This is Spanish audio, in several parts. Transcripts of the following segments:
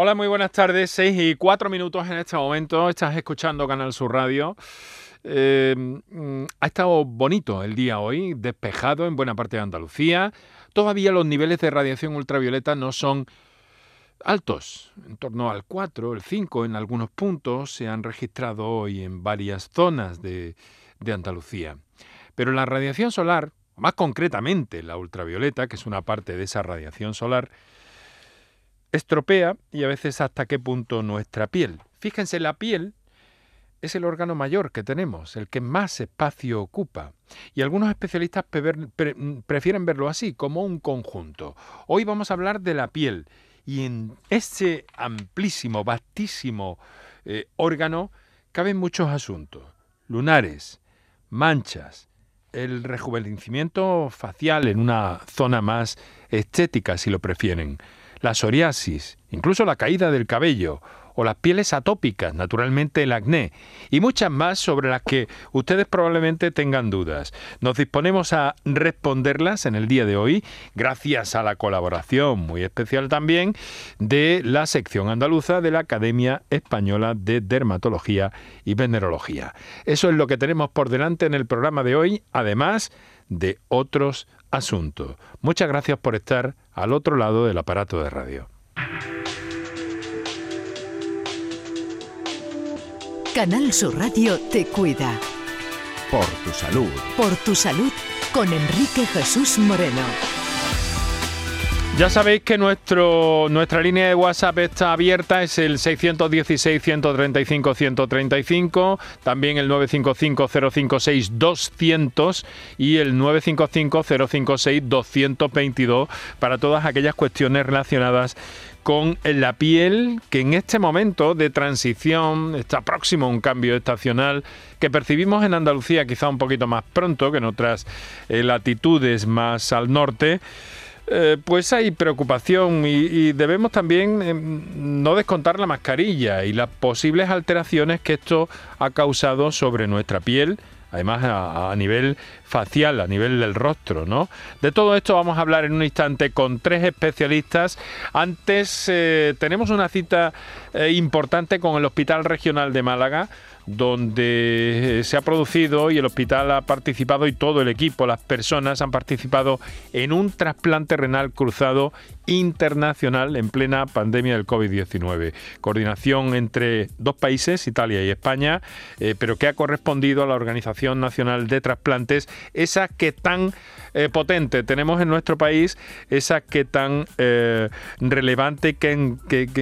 Hola, muy buenas tardes. Seis y cuatro minutos en este momento. Estás escuchando Canal Sur Radio. Eh, mm, ha estado bonito el día hoy, despejado en buena parte de Andalucía. Todavía los niveles de radiación ultravioleta no son altos, en torno al 4, el 5 en algunos puntos se han registrado hoy en varias zonas de, de Andalucía. Pero la radiación solar, más concretamente la ultravioleta, que es una parte de esa radiación solar, estropea y a veces hasta qué punto nuestra piel. Fíjense, la piel es el órgano mayor que tenemos, el que más espacio ocupa. Y algunos especialistas prefieren verlo así, como un conjunto. Hoy vamos a hablar de la piel. Y en ese amplísimo, vastísimo eh, órgano caben muchos asuntos. Lunares, manchas, el rejuvenecimiento facial en una zona más estética, si lo prefieren, la psoriasis, incluso la caída del cabello o las pieles atópicas, naturalmente el acné, y muchas más sobre las que ustedes probablemente tengan dudas. Nos disponemos a responderlas en el día de hoy, gracias a la colaboración muy especial también de la sección andaluza de la Academia Española de Dermatología y Venerología. Eso es lo que tenemos por delante en el programa de hoy, además de otros asuntos. Muchas gracias por estar al otro lado del aparato de radio. Canal Sur Radio te cuida. Por tu salud. Por tu salud con Enrique Jesús Moreno. Ya sabéis que nuestro, nuestra línea de WhatsApp está abierta, es el 616-135-135, también el 955-056-200 y el 955-056-222 para todas aquellas cuestiones relacionadas con la piel que en este momento de transición está próximo a un cambio estacional que percibimos en Andalucía quizá un poquito más pronto que en otras eh, latitudes más al norte. Eh, pues hay preocupación y, debemos también em, no descontar la mascarilla y las posibles alteraciones que esto ha causado sobre nuestra piel, además a, nivel facial, a nivel del rostro, ¿no? De todo esto vamos a hablar en un instante con tres especialistas. Antes eh, tenemos una cita eh, importante con el Hospital Regional de Málaga donde se ha producido y el hospital ha participado y todo el equipo, las personas han participado en un trasplante renal cruzado internacional en plena pandemia del COVID-19. Coordinación entre dos países, Italia y España, eh, pero que ha correspondido a la Organización Nacional de Trasplantes, esa que tan eh, potente tenemos en nuestro país, esa que tan eh, relevante que en,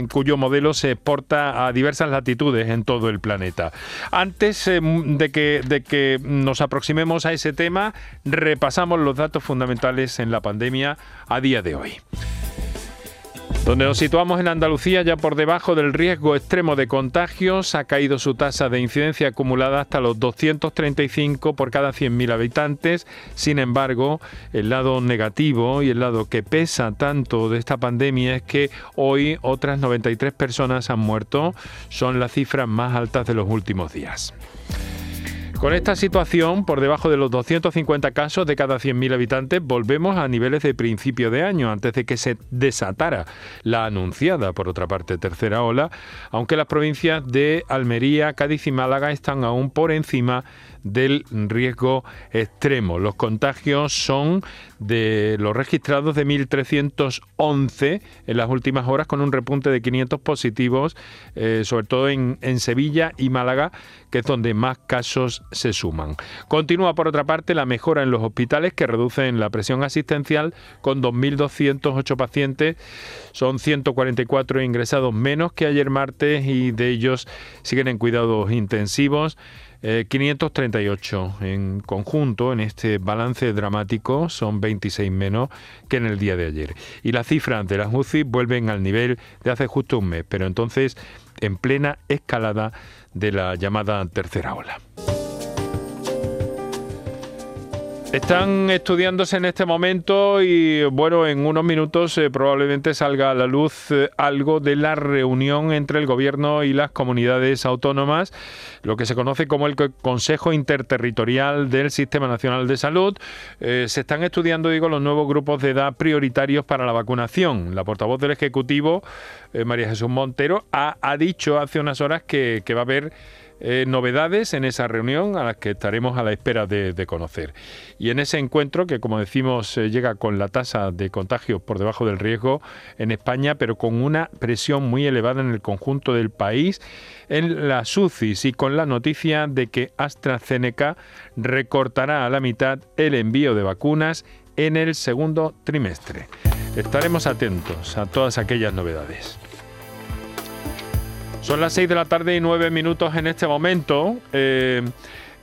cuyo modelo se a diversas latitudes en todo el planeta. Antes de, que, de que nos aproximemos a ese tema, repasamos los datos fundamentales en la pandemia a día de hoy donde nos situamos en Andalucía ya por debajo del riesgo extremo de contagios, ha caído su tasa de incidencia acumulada hasta los 235 por cada 100.000 habitantes. Sin embargo, el lado negativo y el lado que pesa tanto de esta pandemia es que hoy otras 93 personas han muerto, son las cifras más altas de los últimos días. Con esta situación, por debajo de los 250 casos de cada 100.000 habitantes, volvemos a niveles de principio de año, antes de que se desatara la anunciada, por otra parte, tercera ola, aunque las provincias de Almería, Cádiz y Málaga están aún por encima del riesgo extremo. Los contagios son de los registrados de 1.311 en las últimas horas, con un repunte de 500 positivos, eh, sobre todo en, en Sevilla y Málaga, que es donde más casos se suman. Continúa, por otra parte, la mejora en los hospitales, que reducen la presión asistencial con 2.208 pacientes. Son 144 ingresados menos que ayer martes y de ellos siguen en cuidados intensivos. 538 eh, en conjunto en este balance dramático, son 26 menos que en el día de ayer. Y las cifras de las UCI vuelven al nivel de hace justo un mes, pero entonces en plena escalada de la llamada tercera ola. Están estudiándose en este momento y bueno, en unos minutos eh, probablemente salga a la luz eh, algo de la reunión entre el gobierno y las comunidades autónomas, lo que se conoce como el Consejo Interterritorial del Sistema Nacional de Salud. Eh, se están estudiando, digo, los nuevos grupos de edad prioritarios para la vacunación. La portavoz del Ejecutivo, María Jesús Montero, ha, dicho hace unas horas que, que va a haber eh, novedades en esa reunión a las que estaremos a la espera de, conocer. Y en ese encuentro, que como decimos eh, llega con la tasa de contagio por debajo del riesgo en España, pero con una presión muy elevada en el conjunto del país, en la UCIs y con la noticia de que AstraZeneca recortará a la mitad el envío de vacunas en el segundo trimestre. Estaremos atentos a todas aquellas novedades. Son las 6 de la tarde y 9 minutos en este momento. Eh,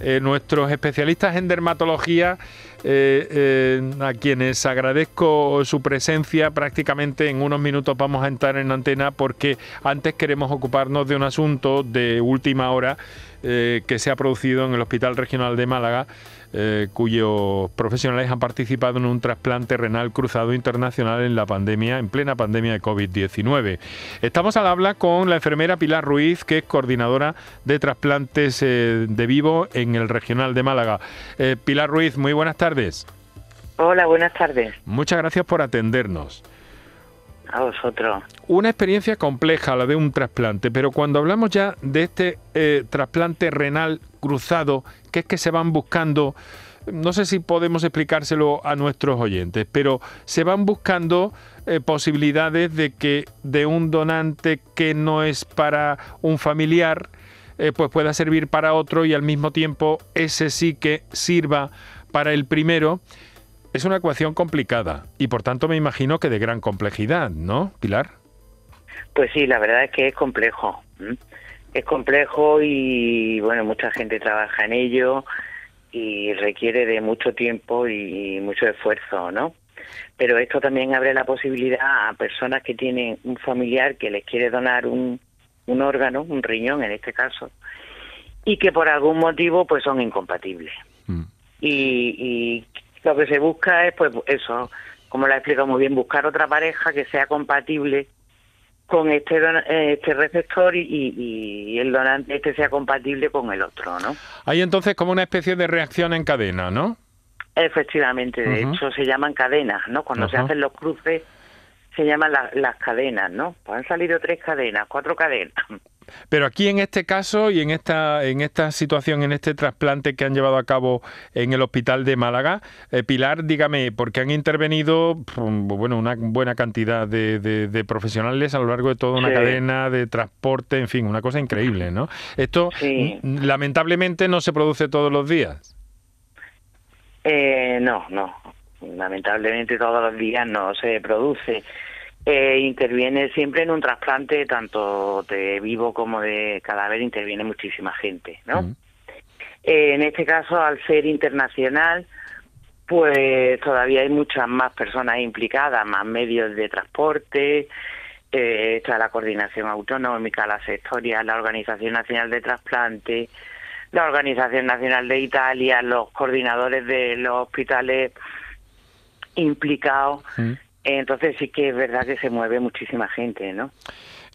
eh, nuestros especialistas en dermatología, eh, a quienes agradezco su presencia, prácticamente en unos minutos vamos a entrar en antena porque antes queremos ocuparnos de un asunto de última hora que se ha producido en el Hospital Regional de Málaga eh, cuyos profesionales han participado en un trasplante renal cruzado internacional en la pandemia, en plena pandemia de COVID-19. Estamos al habla con la enfermera Pilar Ruiz, que es coordinadora de trasplantes eh, de vivo en el Regional de Málaga. Eh, Pilar Ruiz, muy buenas tardes. Hola, buenas tardes. Muchas gracias por atendernos. A vosotros. Una experiencia compleja la de un trasplante, pero cuando hablamos ya de este trasplante renal cruzado, que es que se van buscando, no sé si podemos explicárselo a nuestros oyentes, pero se van buscando eh, posibilidades de que de un donante que no es para un familiar, eh, pues pueda servir para otro y al mismo tiempo ese sí que sirva para el primero. Es una ecuación complicada y por tanto me imagino que de gran complejidad, ¿no, Pilar? Pues sí, la verdad es que es complejo es complejo y bueno, mucha gente trabaja en ello y requiere de mucho tiempo y mucho esfuerzo, ¿no? Pero esto también abre la posibilidad a personas que tienen un familiar que les quiere donar un, un órgano, un riñón en este caso, y que por algún motivo pues son incompatibles. Mm. Y, y lo que se busca es pues eso, como lo ha explicado muy bien, buscar otra pareja que sea compatible con este, este receptor y, el donante este sea compatible con el otro, ¿no? Hay entonces como una especie de reacción en cadena, ¿no? Efectivamente, de hecho se llaman cadenas, ¿no? Cuando se hacen los cruces se llaman las cadenas, ¿no? Pueden salir tres cadenas, cuatro cadenas. Pero aquí en este caso y en esta, en esta situación, en este trasplante que han llevado a cabo en el hospital de Málaga, eh, Pilar, dígame, porque han intervenido bueno, una buena cantidad de, profesionales a lo largo de toda una cadena de transporte, en fin, una cosa increíble, ¿no? Esto lamentablemente no se produce todos los días. Eh, no, no. Lamentablemente todos los días no se produce eh, interviene siempre en un trasplante, tanto de vivo como de cadáver, interviene muchísima gente, ¿no? Eh, en este caso, al ser internacional, pues todavía hay muchas más personas implicadas, más medios de transporte, eh, está la coordinación autonómica, la sectoria, la Organización Nacional de Trasplante, la Organización Nacional de Italia, los coordinadores de los hospitales implicados. Entonces sí que es verdad que se mueve muchísima gente, ¿no?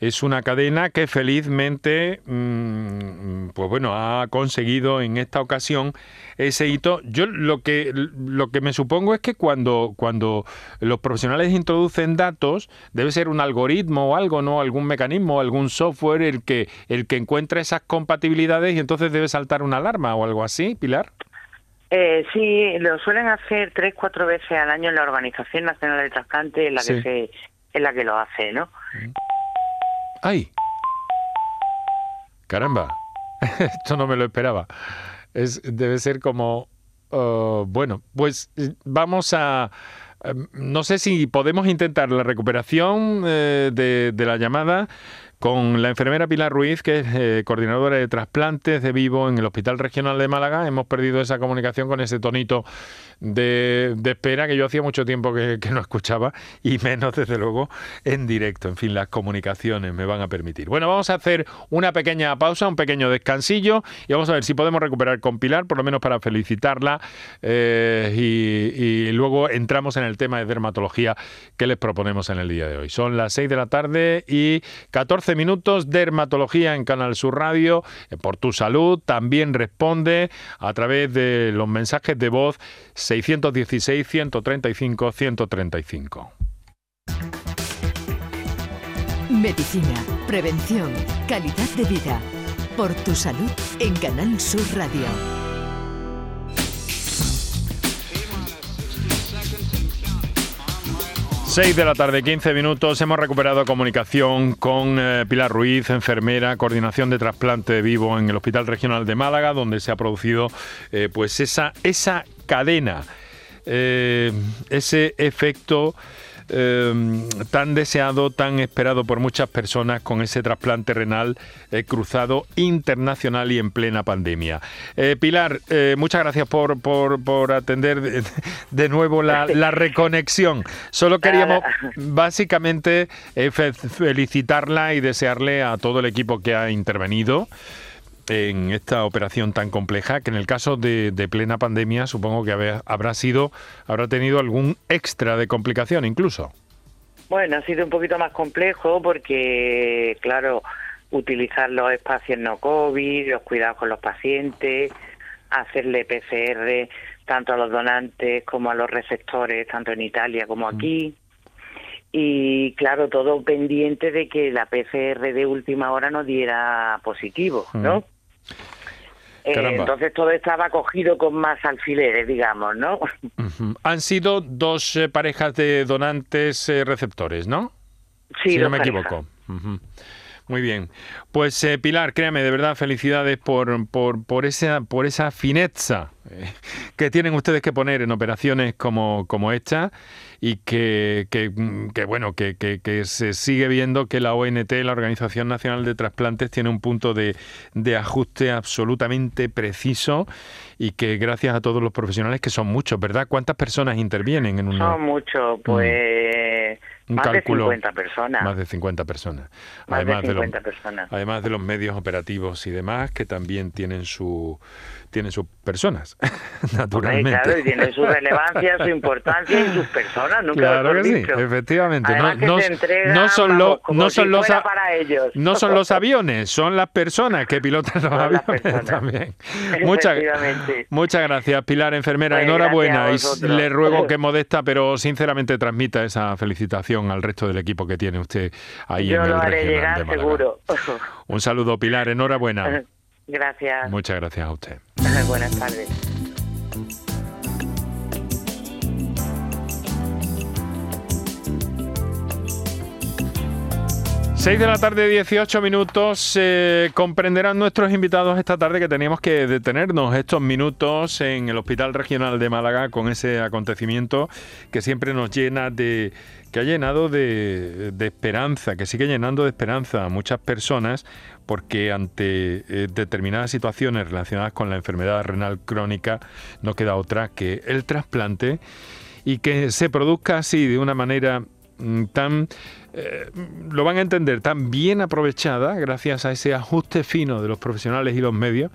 Es una cadena que felizmente, mm, pues bueno, ha conseguido en esta ocasión ese hito. Yo lo que lo que me supongo es que cuando cuando los profesionales introducen datos debe ser un algoritmo o algo, no, algún mecanismo, algún software el que el que encuentra esas compatibilidades y entonces debe saltar una alarma o algo así, Pilar. Eh, sí, lo suelen hacer tres, cuatro veces al año en la Organización Nacional de Trasplante, en la que se, en la que lo hace, ¿no? ¡Ay! Caramba, esto no me lo esperaba. Es, debe ser como, oh, bueno, pues eh, vamos a, em, no sé si podemos intentar la recuperación eh, de, de la llamada con la enfermera Pilar Ruiz, que es eh, coordinadora de trasplantes de vivo en el Hospital Regional de Málaga. Hemos perdido esa comunicación con ese tonito de, espera que yo hacía mucho tiempo que, no escuchaba y menos, desde luego, en directo. En fin, las comunicaciones me van a permitir. Bueno, vamos a hacer una pequeña pausa, un pequeño descansillo y vamos a ver si podemos recuperar con Pilar, por lo menos para felicitarla eh, y, luego entramos en el tema de dermatología que les proponemos en el día de hoy. Son las 6 de la tarde y 14 minutos, dermatología en Canal Sur Radio, eh, por tu salud, también responde a través de los mensajes de voz 616-135-135. Medicina, prevención, calidad de vida. Por tu salud en Canal Sur Radio. 6 de la tarde, 15 minutos. Hemos recuperado comunicación con eh, Pilar Ruiz, enfermera, coordinación de trasplante vivo en el Hospital Regional de Málaga, donde se ha producido eh, pues esa, esa cadena, eh, ese efecto Em, tan deseado, tan esperado por muchas personas con ese trasplante renal eh, cruzado internacional y en plena pandemia. Eh, Pilar, eh, muchas gracias por, por, atender de, nuevo la, reconexión. Solo queríamos básicamente felicitarla y desearle a todo el equipo que ha intervenido en esta operación tan compleja que en el caso de, plena pandemia supongo que habrá sido, habrá tenido algún extra de complicación incluso. Bueno, ha sido un poquito más complejo porque, claro, utilizar los espacios no COVID, los cuidados con los pacientes, hacerle PCR tanto a los donantes como a los receptores, tanto en Italia como mm. aquí. Y claro, todo pendiente de que la PCR de última hora no diera positivo, ¿no? Mm. Eh, entonces todo estaba cogido con más alfileres, digamos, ¿no? Han sido dos eh, parejas de donantes eh, receptores, ¿no? Sí, si no me equivoco. Muy bien. Pues Pilar, créame, de verdad, felicidades por, por, por, esa, por esa fineza que tienen ustedes que poner en operaciones como, como esta y que, que, bueno, que, que, se sigue viendo que la ONT, la Organización Nacional de Trasplantes, tiene un punto de, de ajuste absolutamente preciso y que gracias a todos los profesionales, que son muchos, ¿verdad? ¿Cuántas personas intervienen en un Son muchos, pues... más de 50 personas. Más de 50 personas. Más además de 50 personas. Además de los medios operativos y demás, que también tienen su tienen sus personas, naturalmente. claro, y tienen su relevancia, su importancia y sus personas, nunca Claro que sí, efectivamente. no, no, son, los, no son los no son los aviones, son las personas que pilotan los aviones también. Muchas, muchas gracias, Pilar, enfermera. Pues enhorabuena. Y le ruego que modesta, pero sinceramente transmita esa felicitación al resto del equipo que tiene usted ahí en el lo haré llegar, seguro. Un saludo, Pilar. Enhorabuena. Gracias. Muchas gracias a usted. Buenas tardes. Seis de la tarde, 18 minutos. Comprenderán nuestros invitados esta tarde que teníamos que detenernos estos minutos en el Hospital Regional de Málaga con ese acontecimiento que siempre nos llena de, que ha llenado de, esperanza, que sigue llenando de esperanza a muchas personas, porque ante eh, determinadas situaciones relacionadas con la enfermedad renal crónica no queda otra que el trasplante y que se produzca así de una manera mm, tan eh, lo van a entender tan bien aprovechada gracias a ese ajuste fino de los profesionales y los medios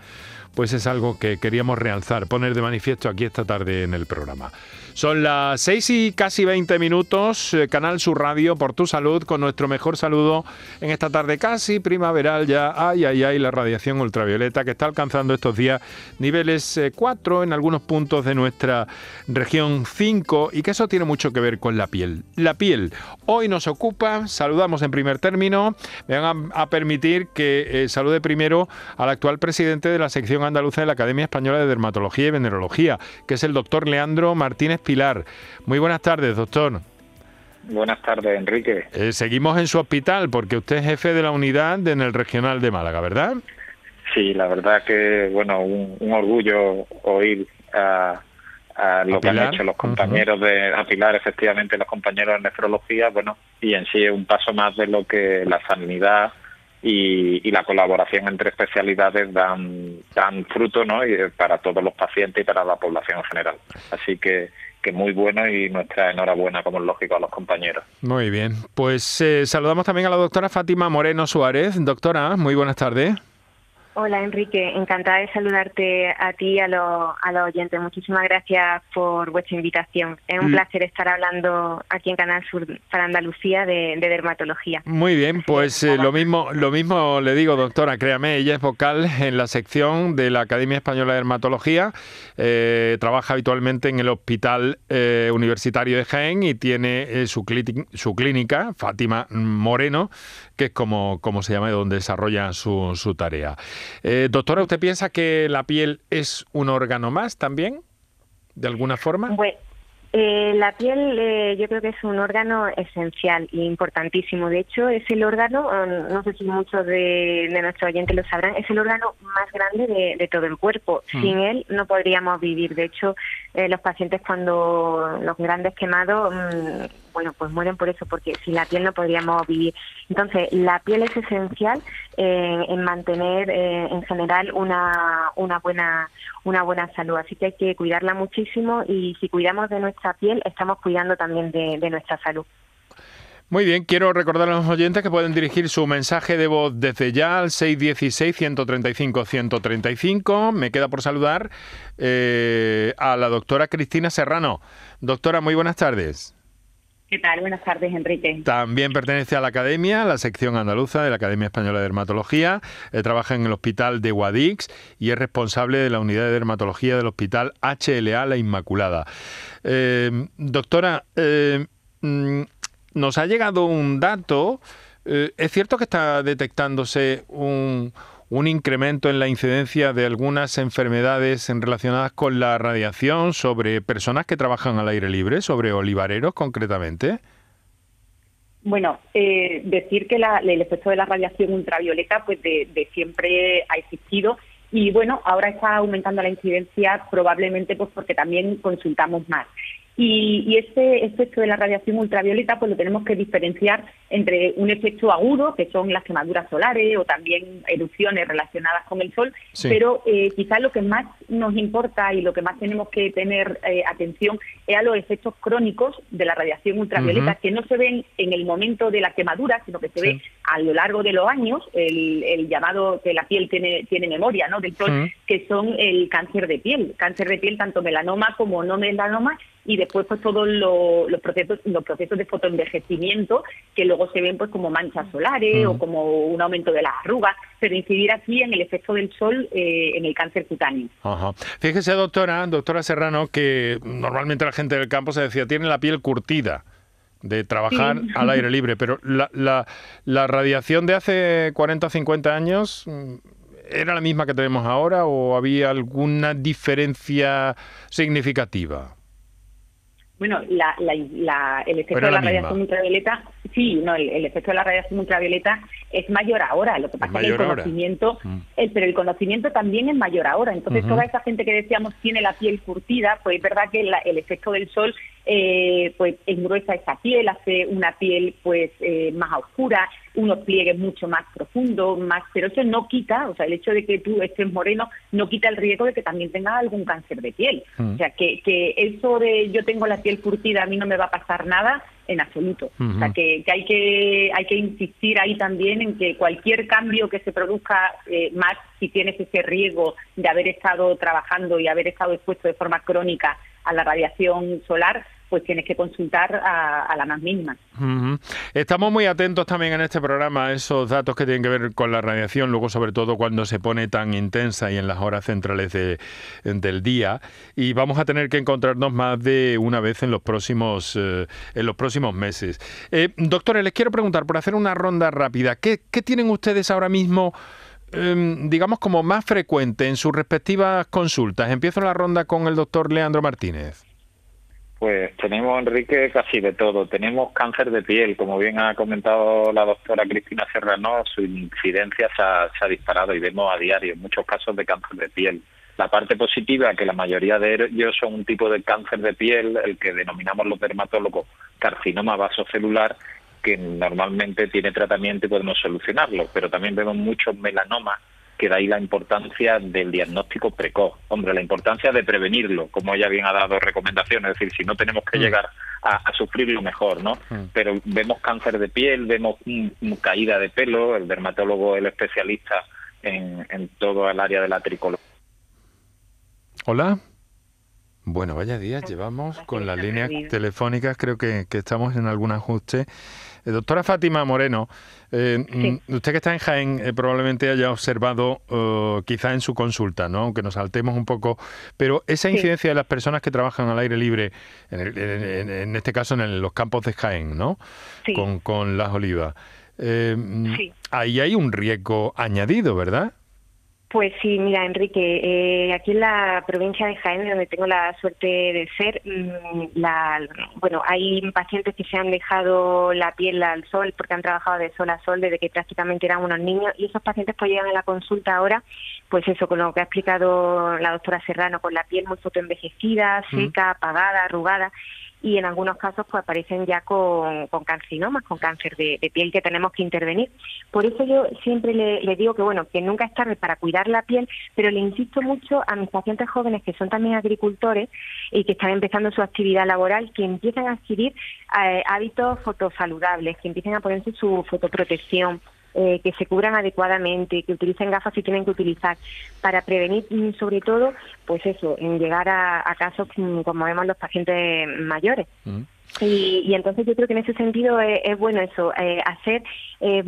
pues es algo que queríamos realzar, poner de manifiesto aquí esta tarde en el programa. Son las 6 y casi 20 minutos, eh, Canal Sur Radio, por tu salud, con nuestro mejor saludo en esta tarde casi primaveral ya. Ay, ay, ay, la radiación ultravioleta que está alcanzando estos días niveles 4 eh, en algunos puntos de nuestra región 5 y que eso tiene mucho que ver con la piel. La piel hoy nos ocupa, saludamos en primer término, me van a, permitir que eh, salude primero al actual presidente de la sección andaluza de la Academia Española de Dermatología y Venerología, que es el doctor Leandro Martínez Pilar. Muy buenas tardes, doctor. Buenas tardes, Enrique. Eh, seguimos en su hospital porque usted es jefe de la unidad en el regional de Málaga, ¿verdad? Sí, la verdad que, bueno, un, orgullo oír a, lo que han hecho los compañeros de a Pilar, efectivamente, los compañeros de nefrología, bueno, y en sí es un paso más de lo que la sanidad y, la colaboración entre especialidades dan, dan fruto ¿no? y para todos los pacientes y para la población en general. Así que, que muy bueno y nuestra enhorabuena, como es lógico, a los compañeros. Muy bien, pues eh, saludamos también a la doctora Fátima Moreno Suárez. Doctora, muy buenas tardes. Hola Enrique, encantada de saludarte a ti y a, los oyentes. Muchísimas gracias por vuestra invitación. Es un mm. placer estar hablando aquí en Canal Sur para Andalucía de, dermatología. Muy bien, pues eh, lo mismo lo mismo le digo, doctora, créame, ella es vocal en la sección de la Academia Española de Dermatología, eh, trabaja habitualmente en el Hospital eh, Universitario de Jaén y tiene su, su clínica, Fátima Moreno, que es como, como se llama, donde desarrolla su, su tarea. Eh, doctora, ¿usted piensa que la piel es un órgano más también, de alguna forma? Eh, la piel eh, yo creo que es un órgano esencial e importantísimo. De hecho, es el órgano, no sé si muchos de, nuestros oyentes lo sabrán, es el órgano más grande de, todo el cuerpo. Mm. Sin él no podríamos vivir. De hecho, eh, los pacientes cuando los grandes quemados, mm, bueno, pues mueren por eso, porque sin la piel no podríamos vivir. Entonces, la piel es esencial en mantener en general una, una buena una buena salud. Así que hay que cuidarla muchísimo y si cuidamos de nuestra piel, estamos cuidando también de, nuestra salud. Muy bien, quiero recordar a los oyentes que pueden dirigir su mensaje de voz desde ya al 616-135-135. Me queda por saludar eh, a la doctora Cristina Serrano. Doctora, muy buenas tardes. ¿Qué tal? Buenas tardes, Enrique. También pertenece a la Academia, la sección andaluza de la Academia Española de Dermatología. Eh, trabaja en el Hospital de Guadix y es responsable de la unidad de dermatología del Hospital HLA La Inmaculada. Eh, doctora, eh, mm, nos ha llegado un dato. ¿Es cierto que está detectándose un, un incremento en la incidencia de algunas enfermedades relacionadas con la radiación sobre personas que trabajan al aire libre, sobre olivareros concretamente? Bueno, eh, decir que el efecto de la radiación ultravioleta pues de, siempre ha existido y bueno, ahora está aumentando la incidencia probablemente pues porque también consultamos más. Y, y este efecto de la radiación ultravioleta pues lo tenemos que diferenciar entre un efecto agudo, que son las quemaduras solares o también erupciones relacionadas con el sol, pero eh, quizás lo que más nos importa y lo que más tenemos que tener eh, atención es a los efectos crónicos de la radiación ultravioleta, que no se ven en el momento de la quemadura, sino que se ve a lo largo de los años, el, llamado que la piel tiene, tiene memoria ¿no? del sol, que son el cáncer de piel, cáncer de piel tanto melanoma como no melanoma, y después pues todos los procesos los procesos de fotoenvejecimiento que luego se ven pues como manchas solares o como un aumento de las arrugas pero incidir aquí en el efecto del sol eh, en el cáncer cutáneo. Fíjese doctora doctora Serrano que normalmente la gente del campo se decía tiene la piel curtida de trabajar al aire libre, pero la, la, la radiación de hace 40 o 50 años mm, ¿Era la misma que tenemos ahora o había alguna diferencia significativa? Bueno, el efecto de la radiación ultravioleta, sí, no, el, efecto de la radiación ultravioleta es mayor ahora. Lo que pasa es, que el conocimiento, mm. pero el conocimiento también es mayor ahora. Entonces, toda esa gente que decíamos tiene la piel curtida, pues es verdad que el efecto del sol eh, pues engruesa esa piel, hace una piel pues eh, más oscura, unos pliegues mucho más profundos, más, pero eso no quita, o sea, el hecho de que tú estés moreno no quita el riesgo de que también tengas algún cáncer de piel. Mm. O sea, que, que eso de yo tengo la piel curtida, a mí no me va a pasar nada, en absoluto. O sea, que, hay que hay que insistir ahí también en que cualquier cambio que se produzca, eh, más si tienes ese riesgo de haber estado trabajando y haber estado expuesto de forma crónica a la radiación solar, pues tienes que consultar a, la más mínima. Estamos muy atentos también en este programa a esos datos que tienen que ver con la radiación, luego sobre todo cuando se pone tan intensa y en las horas centrales del día. Y vamos a tener que encontrarnos más de una vez en los próximos, eh, en los próximos meses. Eh, doctores, les quiero preguntar, por hacer una ronda rápida, ¿qué, tienen ustedes ahora mismo? Em, digamos como más frecuente en sus respectivas consultas. Empiezo la ronda con el doctor Leandro Martínez. Pues tenemos, Enrique, casi de todo. Tenemos cáncer de piel, como bien ha comentado la doctora Cristina Serrano, su incidencia se ha, disparado y vemos a diario muchos casos de cáncer de piel. La parte positiva es que la mayoría de ellos son un tipo de cáncer de piel, el que denominamos los dermatólogos carcinoma vasocelular, que normalmente tiene tratamiento y podemos solucionarlo, pero también vemos muchos melanomas que de ahí la importancia del diagnóstico precoz. Hombre, la importancia de prevenirlo, como ella bien ha dado recomendaciones, es decir, si no tenemos que mm. llegar a, sufrirlo mejor, ¿no? Mm. Pero vemos cáncer de piel, vemos caída de pelo, el dermatólogo, el especialista en, en todo el área de la tricología. Hola. Bueno, vaya días llevamos con las líneas telefónicas, creo que, estamos en algún ajuste. Eh, doctora Fátima Moreno, eh, mm, usted que está en Jaén eh, probablemente haya observado, quizá en su consulta, ¿no? aunque nos saltemos un poco, pero esa incidencia de las personas que trabajan al aire libre, en, este caso en los campos de Jaén, ¿no? Con, con las olivas, mm, ahí hay un riesgo añadido, ¿verdad? Pues sí, mira, Enrique, eh, aquí en la provincia de Jaén, donde tengo la suerte de ser, mm, la, bueno, hay pacientes que se han dejado la piel al sol porque han trabajado de sol a sol desde que prácticamente eran unos niños y esos pacientes pues llegan a la consulta ahora, pues eso, con lo que ha explicado la doctora Serrano, con la piel muy fotoenvejecida, mm. seca, apagada, arrugada y en algunos casos pues aparecen ya con, con carcinomas, con cáncer de, piel que tenemos que intervenir. Por eso yo siempre le, digo que bueno, que nunca es tarde para cuidar la piel, pero le insisto mucho a mis pacientes jóvenes que son también agricultores y que están empezando su actividad laboral, que empiecen a adquirir eh, hábitos fotosaludables, que empiecen a ponerse su fotoprotección, eh, que se cubran adecuadamente, que utilicen gafas si tienen que utilizar, para prevenir mm, sobre todo, pues eso, en llegar a, casos mm, como vemos los pacientes mayores. Y, entonces yo creo que en ese sentido es, bueno eso, eh, hacer eh,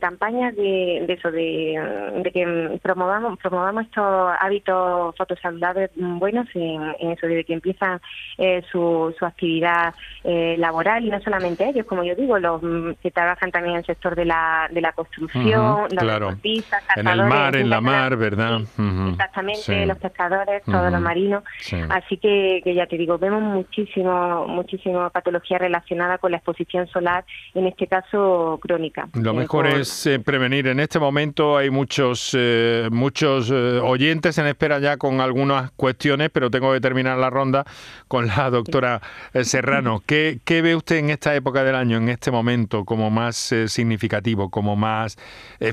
campañas de, eso, de, que promovamos promovamos estos hábitos fotosaludables buenos en, eso, desde que empiezan eh, su, su actividad eh, laboral y no solamente ellos, como yo digo, los que trabajan también en el sector de la, de la construcción, los deportistas, en el mar, en la mar, ¿verdad? Exactamente, los pescadores, todos los marinos. Así que, que ya te digo, vemos muchísimo, muchísimo patología relacionada con la exposición solar, en este caso crónica. Lo eh, mejor es eh, prevenir. En este momento hay muchos, eh, muchos oyentes en espera ya con algunas cuestiones, pero tengo que terminar la ronda con la doctora Serrano. ¿Qué, ¿Qué, ve usted en esta época del año, en este momento, como más significativo, como más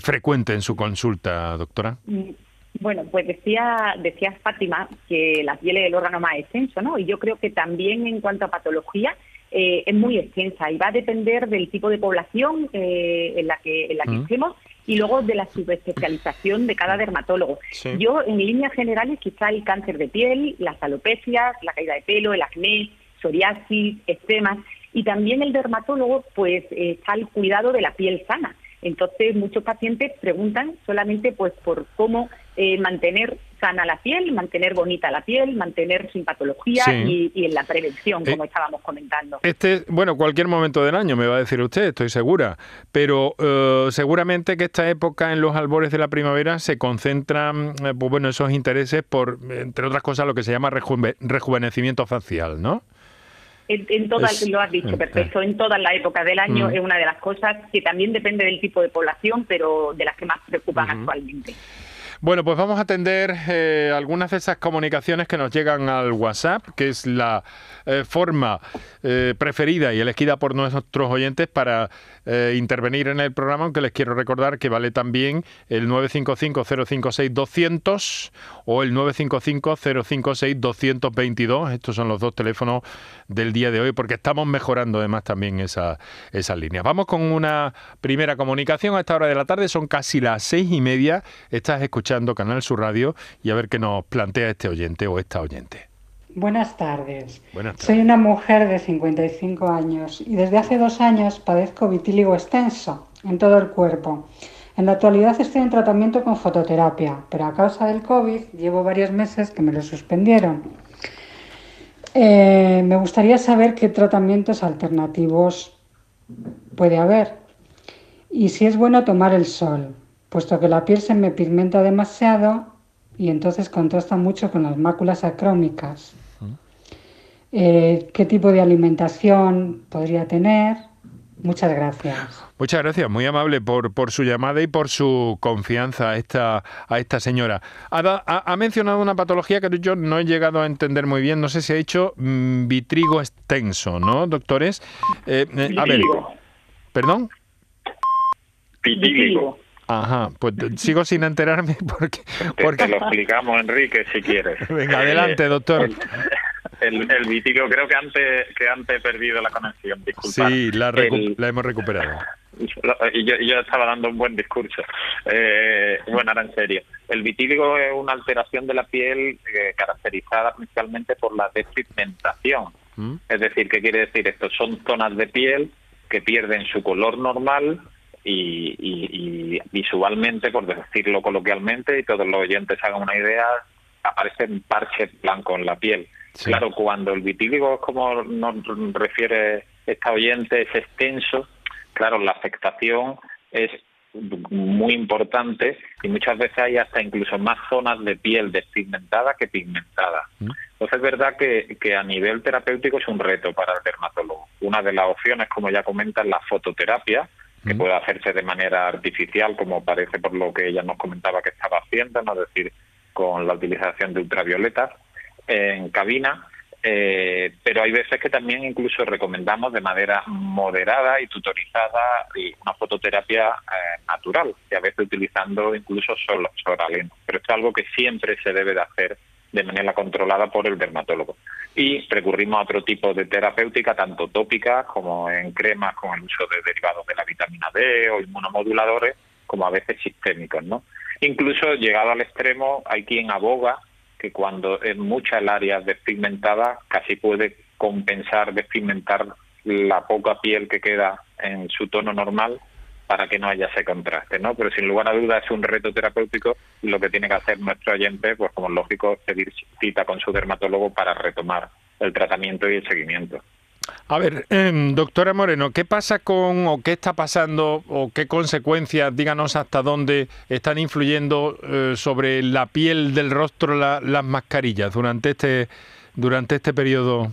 frecuente en su consulta, doctora? Mm, bueno, pues decía, decía Fátima que la piel es el órgano más extenso, ¿no? Y yo creo que también en cuanto a patología, eh, es muy extensa y va a depender del tipo de población eh, en la que, en la que estemos y luego de la subespecialización de cada dermatólogo. Yo, en líneas generales, quizá el cáncer de piel, las alopecias, la caída de pelo, el acné, psoriasis, eczemas, y también el dermatólogo, pues, está al cuidado de la piel sana. Entonces, muchos pacientes preguntan solamente pues por cómo eh, mantener sana la piel, mantener bonita la piel, mantener sin patología y, en la prevención, como eh, estábamos comentando. Este, bueno, cualquier momento del año, me va a decir usted, estoy segura, pero eh, seguramente que esta época, en los albores de la primavera, se concentran, pues bueno, esos intereses por, entre otras cosas, lo que se llama rejuvenecimiento facial, ¿no? En, todas, lo has dicho, perfecto, en todas las épocas del año es una de las cosas que también depende del tipo de población, pero de las que más preocupan actualmente. Bueno, pues vamos a atender eh, algunas de esas comunicaciones que nos llegan al WhatsApp, que es la eh, forma eh, preferida y elegida por nuestros oyentes para intervenir en el programa, aunque les quiero recordar que vale también el 955-056-200 o el 955-056-222. Estos son los dos teléfonos del día de hoy, porque estamos mejorando además también esa, esas líneas. Vamos con una primera comunicación a esta hora de la tarde, son casi las seis y media. Estás escuchando Canal Sur Radio y a ver qué nos plantea este oyente o esta oyente. Buenas tardes. Soy una mujer de 55 años y desde hace dos años padezco vitíligo extenso en todo el cuerpo. En la actualidad estoy en tratamiento con fototerapia, pero a causa del COVID llevo varios meses que me lo suspendieron. Eh, me gustaría saber qué tratamientos alternativos puede haber y si es bueno tomar el sol, puesto que la piel se me pigmenta demasiado y entonces contrasta mucho con las máculas acrómicas. Eh, ¿Qué tipo de alimentación podría tener? Muchas gracias. Muchas gracias, muy amable por, por su llamada y por su confianza a esta, a esta señora. Ha, mencionado una patología que yo no he llegado a entender muy bien, no sé si ha dicho mm, vitrigo extenso, ¿no, doctores? Eh, eh, a ver, ¿Perdón? Vitíligo. Ajá, pues sigo sin enterarme porque... porque... Te, lo explicamos, Enrique, si quieres. Venga, adelante, doctor. El, el, vitíligo, creo que antes, que antes he perdido la conexión, disculpa. Sí, la, la hemos recuperado. Y yo, yo, estaba dando un buen discurso. Eh, bueno, ahora en serio. El vitíligo es una alteración de la piel eh, caracterizada principalmente por la despigmentación. ¿Mm? Es decir, ¿qué quiere decir esto? Son zonas de piel que pierden su color normal y, visualmente, por decirlo coloquialmente, y todos los oyentes hagan una idea, aparecen parches blancos en la piel. Claro, cuando el vitíligo, como nos refiere esta oyente, es extenso, claro, la afectación es muy importante y muchas veces hay hasta incluso más zonas de piel despigmentada que pigmentada. Mm. Entonces es verdad que, que, a nivel terapéutico es un reto para el dermatólogo. Una de las opciones, como ya comenta, es la fototerapia, que puede hacerse de manera artificial, como parece por lo que ella nos comentaba que estaba haciendo, ¿no? es decir, con la utilización de ultravioletas en cabina, eh, pero hay veces que también incluso recomendamos de manera moderada y tutorizada una fototerapia eh, natural, y a veces utilizando incluso solo soraleno. Pero esto es algo que siempre se debe de hacer de manera controlada por el dermatólogo. Y recurrimos a otro tipo de terapéutica, tanto tópica como en cremas con el uso de derivados de la vitamina D o inmunomoduladores, como a veces sistémicos. ¿no? Incluso llegado al extremo, hay quien aboga que cuando es mucha el área despigmentada, casi puede compensar, despigmentar la poca piel que queda en su tono normal para que no haya ese contraste, ¿no? Pero sin lugar a dudas es un reto terapéutico lo que tiene que hacer nuestro oyente, pues como es lógico, pedir cita con su dermatólogo para retomar el tratamiento y el seguimiento. A ver, em, doctora Moreno, ¿qué pasa con o qué está pasando o qué consecuencias, díganos hasta dónde están influyendo eh, sobre la piel del rostro las mascarillas durante este durante este periodo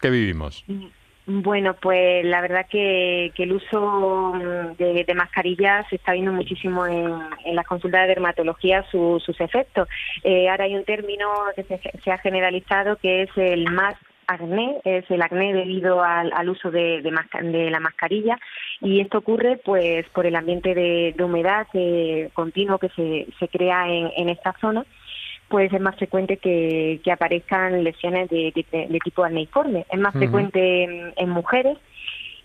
que vivimos? Mm, bueno, pues la verdad que, el uso de, mascarillas se está viendo muchísimo en, las consultas de dermatología sus efectos. Eh, ahora hay un término que se, ha generalizado que es el más acné, es el acné debido al, uso de, la mascarilla y esto ocurre pues por el ambiente de, humedad eh, continuo que se, se crea en, en esta zona puede ser más frecuente que, aparezcan lesiones de, tipo aneiforme. Es más frecuente en, mujeres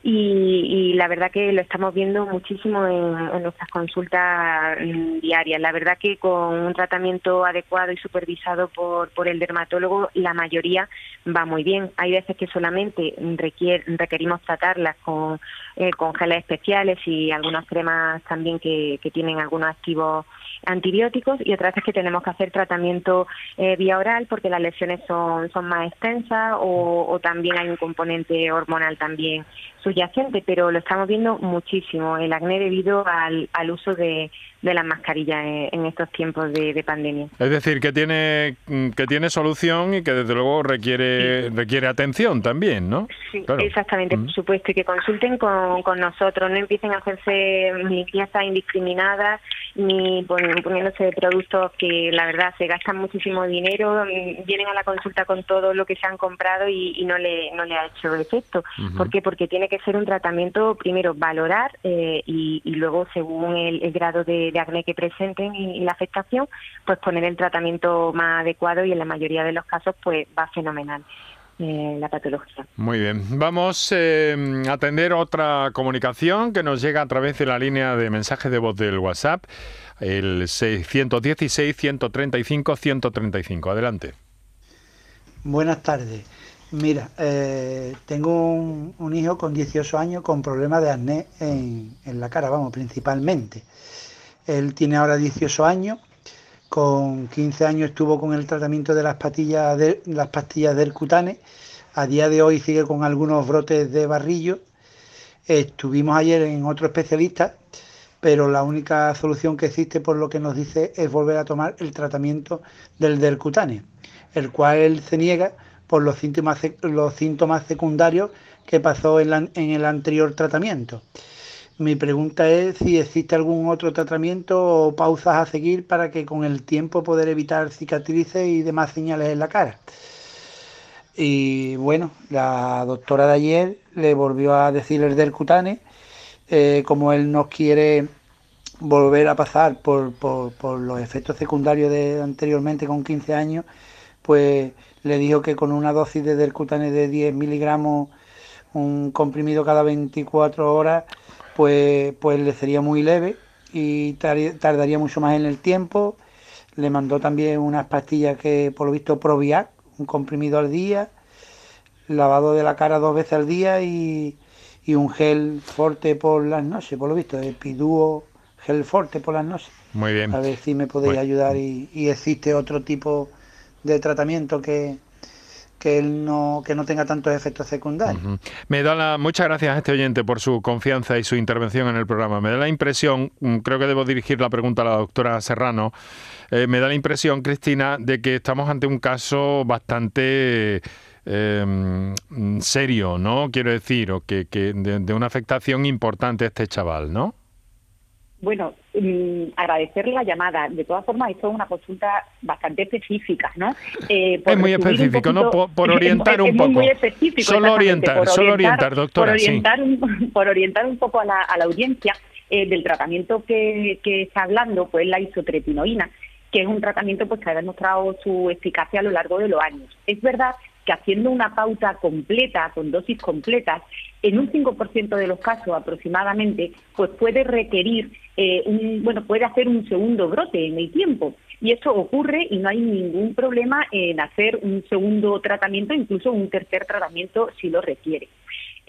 y, la verdad que lo estamos viendo muchísimo en, nuestras consultas mm, diarias. La verdad que con un tratamiento adecuado y supervisado por, por el dermatólogo, la mayoría va muy bien. Hay veces que solamente requerimos tratarlas con, eh, con geles especiales y algunas cremas también que, que tienen algunos activos antibióticos y otras veces que tenemos que hacer tratamiento eh, vía oral porque las lesiones son, son más extensas o, también hay un componente hormonal también subyacente, pero lo estamos viendo muchísimo, el acné debido al, al uso de, de las mascarillas en, estos tiempos de, pandemia. Es decir, que tiene que tiene solución y que desde luego requiere requiere atención también, ¿no? Sí, exactamente, por supuesto, y que consulten con, con nosotros, no empiecen a hacerse limpiezas indiscriminadas ni poniéndose productos que la verdad se gastan muchísimo dinero, vienen a la consulta con todo lo que se han comprado y, no le no le ha hecho efecto. ¿Por qué? Porque tiene que ser un tratamiento primero valorar eh, y, luego según el grado de de, acné que presenten y, la afectación, pues poner el tratamiento más adecuado y en la mayoría de los casos pues va fenomenal. Eh, la patología. Muy bien. Vamos eh, a atender otra comunicación que nos llega a través de la línea de mensajes de voz del WhatsApp, el 616-135-135. Adelante. Buenas tardes. Mira, eh, tengo un, hijo con 18 años con problemas de acné en, en la cara, vamos, principalmente. Él tiene ahora 18 años, con 15 años estuvo con el tratamiento de las pastillas, de, las pastillas del cutane, a día de hoy sigue con algunos brotes de barrillo. Estuvimos ayer en otro especialista, pero la única solución que existe por lo que nos dice es volver a tomar el tratamiento del dercutane, el cual se niega por los síntomas, secundarios que pasó en el anterior tratamiento. Mi pregunta es si existe algún otro tratamiento o pausas a seguir para que con el tiempo poder evitar cicatrices y demás señales en la cara. Y bueno, la doctora de ayer le volvió a decir el del cutane eh, como él nos quiere volver a pasar por, por, los efectos secundarios de anteriormente con 15 años, pues le dijo que con una dosis de Dercutane de 10 miligramos, un comprimido cada 24 horas, pues, pues le sería muy leve y tardaría mucho más en el tiempo. Le mandó también unas pastillas que por lo visto Proviac, un comprimido al día, lavado de la cara dos veces al día y, y un gel fuerte por las noches, por lo visto, el Piduo gel fuerte por las noches. Muy bien. A ver si me podéis ayudar y, existe otro tipo de tratamiento que, que él no que no tenga tantos efectos secundarios. Me da la muchas gracias a este oyente por su confianza y su intervención en el programa. Me da la impresión, mm, creo que debo dirigir la pregunta a la doctora Serrano. Eh, me da la impresión, Cristina, de que estamos ante un caso bastante em, serio, ¿no? Quiero decir, o que, que de, de, una afectación importante a este chaval, ¿no? Bueno, mm, agradecerle la llamada. De todas formas, esto es una consulta bastante específica, ¿no? Eh, es muy específico, ¿no? Por, orientar un poco. muy específico. Solo orientar, solo orientar, doctora. Por orientar, un, por orientar un poco a la, audiencia eh, del tratamiento que, que está hablando, pues la isotretinoína, que es un tratamiento pues que ha demostrado su eficacia a lo largo de los años. Es verdad que haciendo una pauta completa, con dosis completas, en un 5% de los casos aproximadamente, pues puede requerir, eh, un, bueno, puede hacer un segundo brote en el tiempo. Y eso ocurre y no hay ningún problema en hacer un segundo tratamiento, incluso un tercer tratamiento si lo requiere.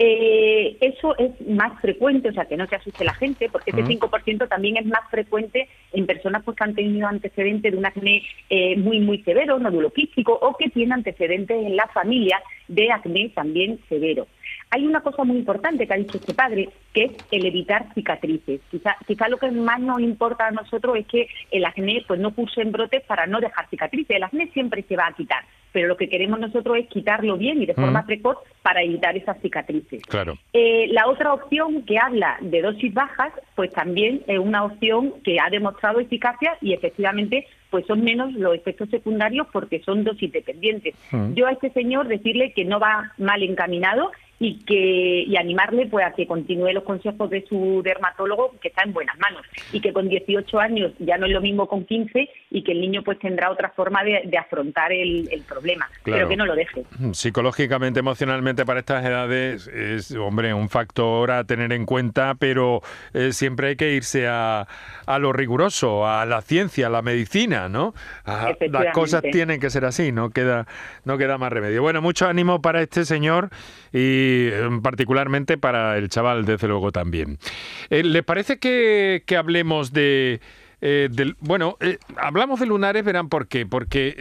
Eh, eso es más frecuente, o sea, que no se asuste la gente, porque ese 5% también es más frecuente en personas pues, que han tenido antecedentes de un acné eh, muy, muy severo, nódulo quístico, o que tienen antecedentes en la familia de acné también severo. Hay una cosa muy importante que ha dicho este padre, que es el evitar cicatrices. Quizá, quizá lo que más nos importa a nosotros es que el acné pues no en brotes para no dejar cicatrices. El acné siempre se va a quitar, pero lo que queremos nosotros es quitarlo bien y de forma precoz para evitar esas cicatrices. Claro. Eh, la otra opción que habla de dosis bajas, pues también es una opción que ha demostrado eficacia y efectivamente pues son menos los efectos secundarios porque son dosis dependientes. Yo a este señor decirle que no va mal encaminado y que y animarle pues a que continúe los consejos de su dermatólogo que está en buenas manos y que con 18 años ya no es lo mismo con 15 y que el niño pues tendrá otra forma de, afrontar el, problema pero que no lo deje. Psicológicamente emocionalmente para estas edades es hombre un factor a tener en cuenta pero eh, siempre hay que irse a, a, lo riguroso a la ciencia a la medicina no las cosas tienen que ser así no queda no queda más remedio. Bueno mucho ánimo para este señor y em, particularmente para el chaval, desde luego también. Eh, ¿Les parece que, hablemos de... Eh, bueno, eh, hablamos de lunares, verán por qué. Porque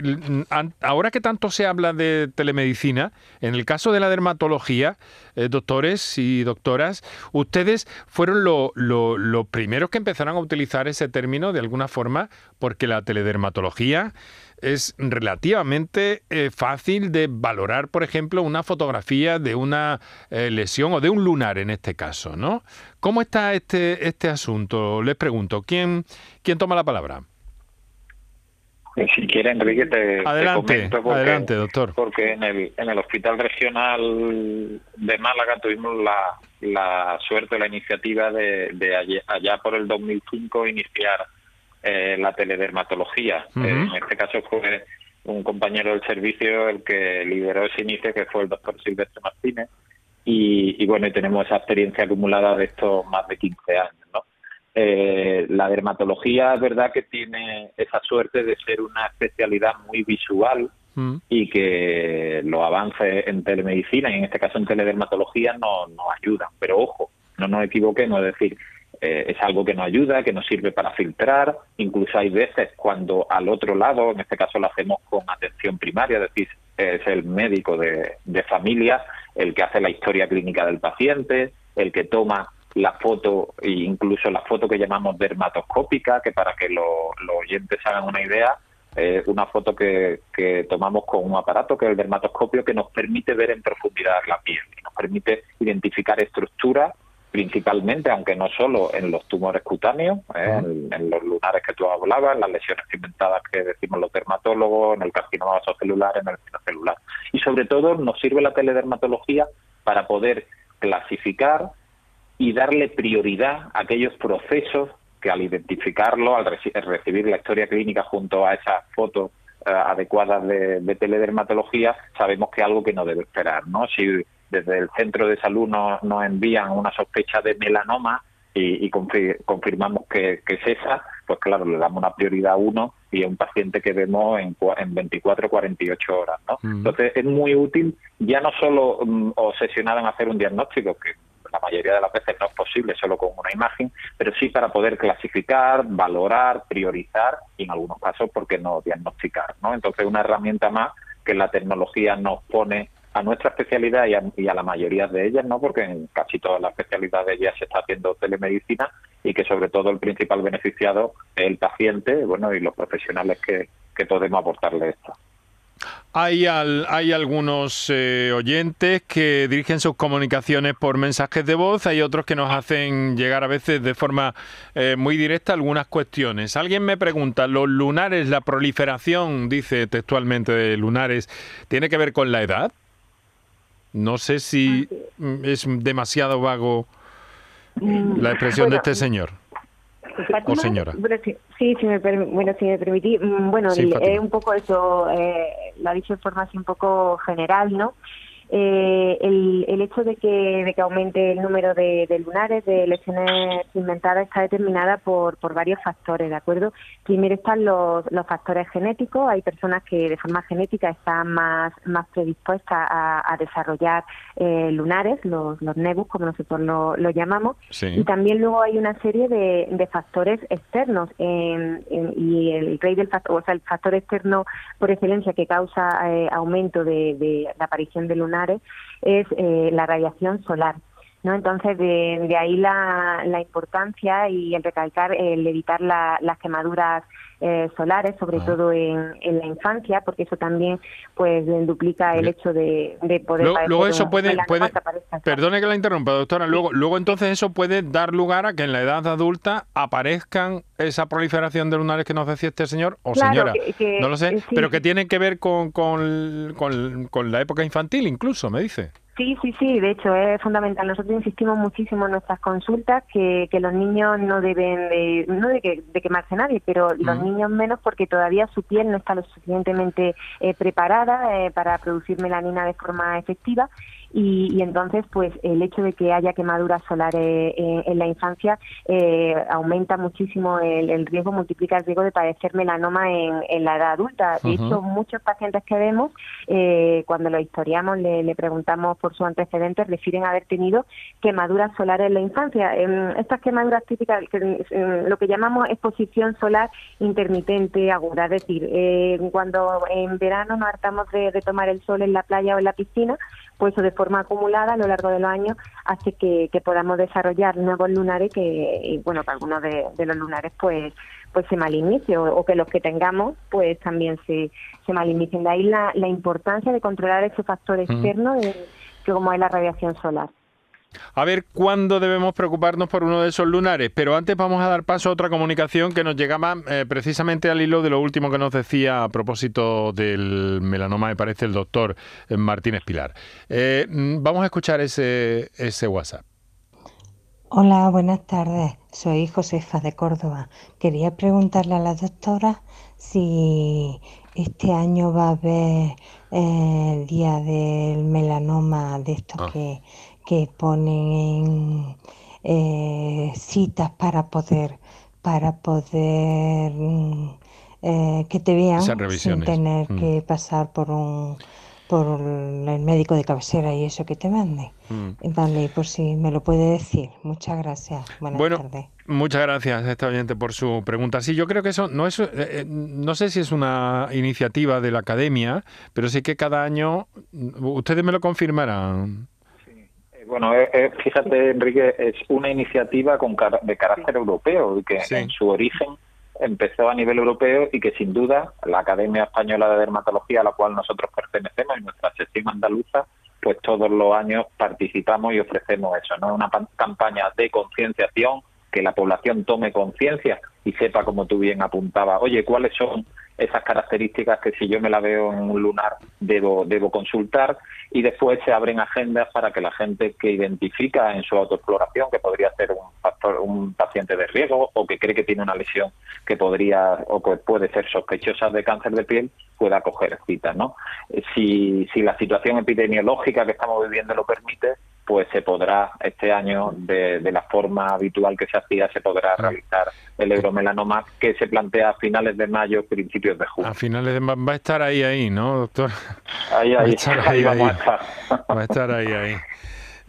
ahora que tanto se habla de telemedicina, en el caso de la dermatología, doctores y doctoras, ustedes fueron los primeros que empezaron a utilizar ese término de alguna forma, porque la teledermatología es relativamente eh, fácil de valorar, por ejemplo, una fotografía de una eh, lesión o de un lunar en este caso, ¿no? ¿Cómo está este, este asunto? Les pregunto, ¿quién, quién toma la palabra? Pues si quiere, Enrique, te, adelante, adelante, doctor. Porque en el, en el Hospital Regional de Málaga tuvimos la, la suerte, la iniciativa de, de allá, allá por el 2005 iniciar eh, la teledermatología. Eh, en este caso fue un compañero del servicio el que lideró ese inicio, que fue el doctor Silvestre Martínez. Y, bueno, y tenemos esa experiencia acumulada de estos más de 15 años. ¿no? Eh, la dermatología es verdad que tiene esa suerte de ser una especialidad muy visual y que los avances en telemedicina y en este caso en teledermatología nos, nos ayudan. Pero ojo, no nos equivoquemos, es decir, eh, es algo que nos ayuda, que nos sirve para filtrar. Incluso hay veces cuando al otro lado, en este caso lo hacemos con atención primaria, es decir, es el médico de, familia el que hace la historia clínica del paciente, el que toma la foto, e incluso la foto que llamamos dermatoscópica, que para que los oyentes hagan una idea, es una foto que, que, tomamos con un aparato que es el dermatoscopio que nos permite ver en profundidad la piel, que nos permite identificar estructuras principalmente, aunque no solo en los tumores cutáneos, ¿eh? en, los lunares que tú hablabas, en las lesiones pigmentadas que decimos los dermatólogos, en el carcinoma vasocelular, en el celular. Y sobre todo nos sirve la teledermatología para poder clasificar y darle prioridad a aquellos procesos que al identificarlo, al recibir la historia clínica junto a esas fotos eh, adecuadas de, de, teledermatología, sabemos que es algo que no debe esperar. ¿no? Si desde el centro de salud nos, nos envían una sospecha de melanoma y, confirmamos que, es esa, pues claro, le damos una prioridad a uno y a un paciente que vemos en, en 24 48 horas. ¿no? Entonces es muy útil, ya no solo mm, obsesionada en hacer un diagnóstico, que la mayoría de las veces no es posible solo con una imagen, pero sí para poder clasificar, valorar, priorizar y en algunos casos, ¿por qué no diagnosticar? ¿no? Entonces, una herramienta más que la tecnología nos pone a nuestra especialidad y a, la mayoría de ellas, ¿no? porque en casi todas las especialidades ya se está haciendo telemedicina y que sobre todo el principal beneficiado es el paciente bueno y los profesionales que, podemos aportarle esto. Hay, hay algunos eh, oyentes que dirigen sus comunicaciones por mensajes de voz, hay otros que nos hacen llegar a veces de forma eh, muy directa algunas cuestiones. Alguien me pregunta, ¿los lunares, la proliferación, dice textualmente de lunares, tiene que ver con la edad? No sé si es demasiado vago mm, la expresión de este señor o señora. sí, si me, bueno, si me permití, mm, bueno, es un poco eso, eh, lo ha dicho de forma así un poco general, ¿no? Eh, el, el, hecho de que, de que aumente el número de, lunares, de lesiones inventadas, está determinada por, por varios factores, ¿de acuerdo? Primero están los, los factores genéticos. Hay personas que de forma genética están más, más predispuestas a, desarrollar eh, lunares, los, los nebus, como nosotros lo, lo llamamos. Y también luego hay una serie de, de factores externos. y el rey del factor, o sea, el factor externo por excelencia que causa eh, aumento de, de la aparición de lunares es eh, la radiación solar. ¿no? Entonces, de, ahí la, la, importancia y el recalcar el evitar las quemaduras eh, solares, sobre todo en, la infancia, porque eso también pues duplica el hecho de, poder... Luego, eso puede... puede perdone que la interrumpa, doctora. Luego, luego entonces eso puede dar lugar a que en la edad adulta aparezcan esa proliferación de lunares que nos decía este señor o señora. no lo sé, pero que tiene que ver con, con, con la época infantil incluso, me dice. Sí, sí, sí, de hecho es fundamental. Nosotros insistimos muchísimo en nuestras consultas que, que los niños no deben de, no de, que, de quemarse nadie, pero los niños menos porque todavía su piel no está lo suficientemente eh, preparada eh, para producir melanina de forma efectiva y, entonces pues el hecho de que haya quemaduras solares eh, en la infancia eh, aumenta muchísimo el, riesgo, multiplica el riesgo de padecer melanoma en, la edad adulta. De hecho, muchos pacientes que vemos, eh, cuando lo historiamos, le, preguntamos por sus antecedentes, refieren haber tenido quemaduras solares en la infancia. estas quemaduras típicas, lo que llamamos exposición solar intermitente aguda, es decir, cuando en verano nos hartamos de, de tomar el sol en la playa o en la piscina, pues eso de forma acumulada a lo largo de los años hace que, podamos desarrollar nuevos lunares que, y bueno, que algunos de, los lunares pues pues se malinicien o, que los que tengamos pues también se, se malinicien. De ahí la, la importancia de controlar ese factor externo que como es la radiación solar. A ver cuándo debemos preocuparnos por uno de esos lunares, pero antes vamos a dar paso a otra comunicación que nos llegaba eh, precisamente al hilo de lo último que nos decía a propósito del melanoma, me parece, el doctor eh, Martínez Pilar. Eh, mm, vamos a escuchar ese, ese WhatsApp. Hola, buenas tardes. Soy Josefa de Córdoba. Quería preguntarle a la doctora si este año va a haber el día del melanoma de estos ah. que que ponen eh, citas para poder para poder mm, eh, que te vean sin tener mm. que pasar por un por el médico de cabecera y eso que te mande. Mm. Vale, por si me lo puede decir. Muchas gracias. Buenas bueno, tardes. Muchas gracias a esta oyente por su pregunta. Sí, yo creo que eso no es, eh, no sé si es una iniciativa de la academia, pero sí que cada año, ustedes me lo confirmarán. Bueno, fíjate, Enrique, es una iniciativa con de carácter europeo, que en su origen empezó a nivel europeo y que sin duda la Academia Española de Dermatología, a la cual nosotros pertenecemos, y nuestra sección andaluza, pues todos los años participamos y ofrecemos eso, ¿no? Una campaña de concienciación que la población tome conciencia y sepa, como tú bien apuntabas, oye, cuáles son esas características que si yo me la veo en un lunar debo, debo consultar y después se abren agendas para que la gente que identifica en su autoexploración que podría ser un, factor, un paciente de riesgo o que cree que tiene una lesión que podría o que puede ser sospechosa de cáncer de piel pueda coger citas. ¿no? Si, si la situación epidemiológica que estamos viviendo lo permite, pues se podrá este año de, la forma habitual que se hacía se podrá realizar el euromelanoma que se plantea a finales de mayo principios de junio. A finales de va a estar ahí ahí no doctor ahí ahí, ahí, vamos a estar. Va a estar ahí ahí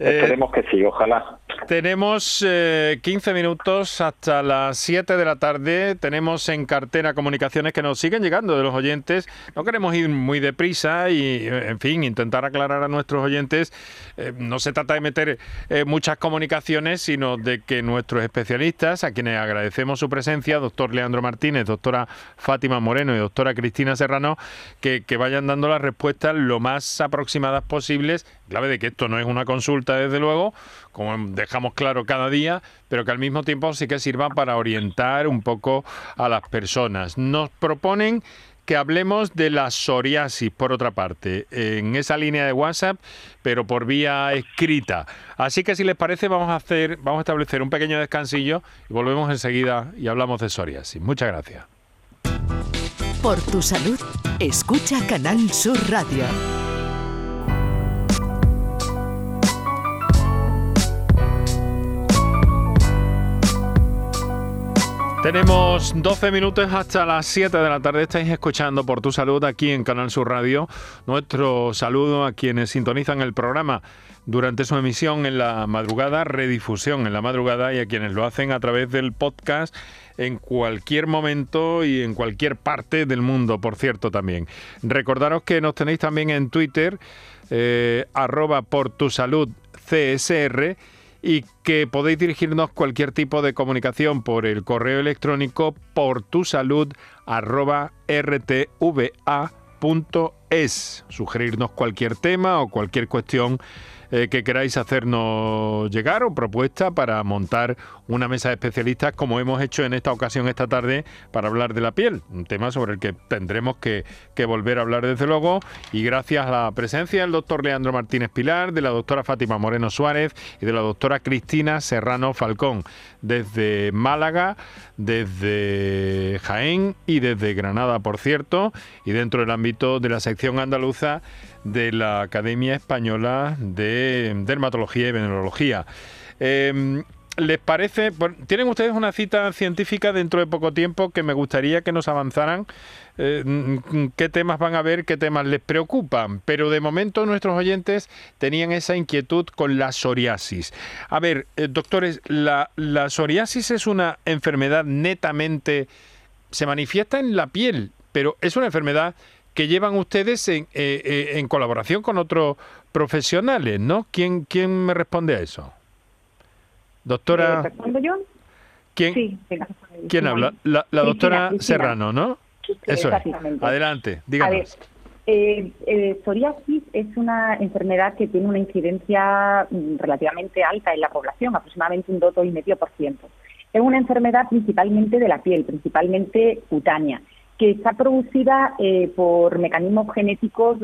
Esperemos que sí, ojalá. Tenemos 15 eh, minutos hasta las 7 de la tarde. Tenemos en cartera comunicaciones que nos siguen llegando de los oyentes. No queremos ir muy deprisa y, en fin, intentar aclarar a nuestros oyentes. Eh, no se trata de meter eh, muchas comunicaciones, sino de que nuestros especialistas, a quienes agradecemos su presencia, doctor Leandro Martínez, doctora Fátima Moreno y doctora Cristina Serrano, que, que vayan dando las respuestas lo más aproximadas posibles clave de que esto no es una consulta, desde luego, como dejamos claro cada día, pero que al mismo tiempo sí que sirva para orientar un poco a las personas. Nos proponen que hablemos de la psoriasis, por otra parte, en esa línea de WhatsApp, pero por vía escrita. Así que si les parece, vamos a hacer, vamos a establecer un pequeño descansillo y volvemos enseguida y hablamos de psoriasis. Muchas gracias. Por tu salud, escucha Canal Sur Radio. Tenemos 12 minutos hasta las 7 de la tarde. Estáis escuchando por tu salud aquí en Canal Sur Radio. Nuestro saludo a quienes sintonizan el programa durante su emisión en la madrugada, redifusión en la madrugada y a quienes lo hacen a través del podcast en cualquier momento y en cualquier parte del mundo, por cierto, también. Recordaros que nos tenéis también en Twitter, eh, arroba por tu salud CSR y que podéis dirigirnos cualquier tipo de comunicación por el correo electrónico por tu salud Sugerirnos cualquier tema o cualquier cuestión eh, que queráis hacernos llegar o propuesta para montar una mesa de especialistas como hemos hecho en esta ocasión esta tarde para hablar de la piel, un tema sobre el que tendremos que, volver a hablar desde luego. Y gracias a la presencia del doctor Leandro Martínez Pilar, de la doctora Fátima Moreno Suárez y de la doctora Cristina Serrano Falcón, desde Málaga, desde Jaén y desde Granada, por cierto, y dentro del ámbito de la sección andaluza de la Academia Española de Dermatología y Venerología. Em, ¿Les parece? Tienen ustedes una cita científica dentro de poco tiempo que me gustaría que nos avanzaran. Eh, ¿Qué temas van a ver? ¿Qué temas les preocupan? Pero de momento nuestros oyentes tenían esa inquietud con la psoriasis. A ver, eh, doctores, la psoriasis es una enfermedad netamente... se manifiesta en la piel, pero es una enfermedad que llevan ustedes en, eh, eh, en colaboración con otros profesionales, ¿no? ¿Quién, ¿Quién me responde a eso? Doctora... Eh, ¿Respondo yo? ¿Quién, sí, ¿quién habla? La, doctora Serrano, ¿no? Eso es. Adelante, díganos. Eh, psoriasis es una enfermedad que tiene una incidencia mm, relativamente alta en la población, aproximadamente un 2,5%. Es una enfermedad principalmente de la piel, principalmente cutánea que está producida eh, por mecanismos genéticos